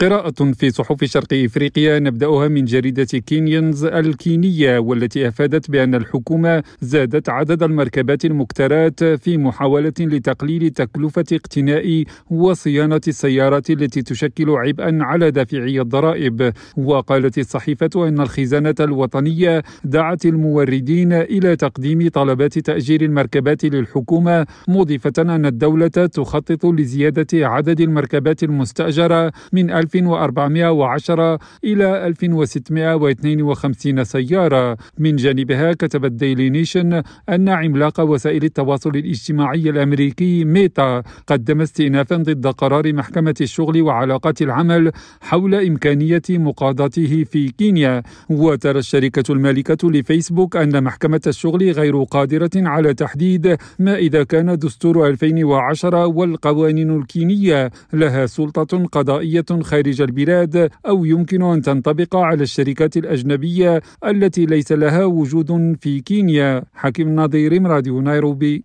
قراءة في صحف شرق إفريقيا نبدأها من جريدة كينيونز الكينية والتي أفادت بأن الحكومة زادت عدد المركبات المكترات في محاولة لتقليل تكلفة اقتناء وصيانة السيارات التي تشكل عبئا على دافعي الضرائب. وقالت الصحيفة أن الخزانة الوطنية دعت الموردين إلى تقديم طلبات تأجير المركبات للحكومة مضيفة أن الدولة تخطط لزيادة عدد المركبات المستأجرة من 1410 إلى 1652 سيارة. من جانبها كتبت Daily Nation أن عملاق وسائل التواصل الاجتماعي الأمريكي ميتا قدم استئنافا ضد قرار محكمة الشغل وعلاقات العمل حول إمكانية مقاضاته في كينيا. وترى الشركة المالكة لفيسبوك أن محكمة الشغل غير قادرة على تحديد ما إذا كان دستور 2010 والقوانين الكينية لها سلطة قضائية خارج البلاد أو يمكن أن تنطبق على الشركات الأجنبية التي ليس لها وجود في كينيا. حكيم نظير راديو نيروبي.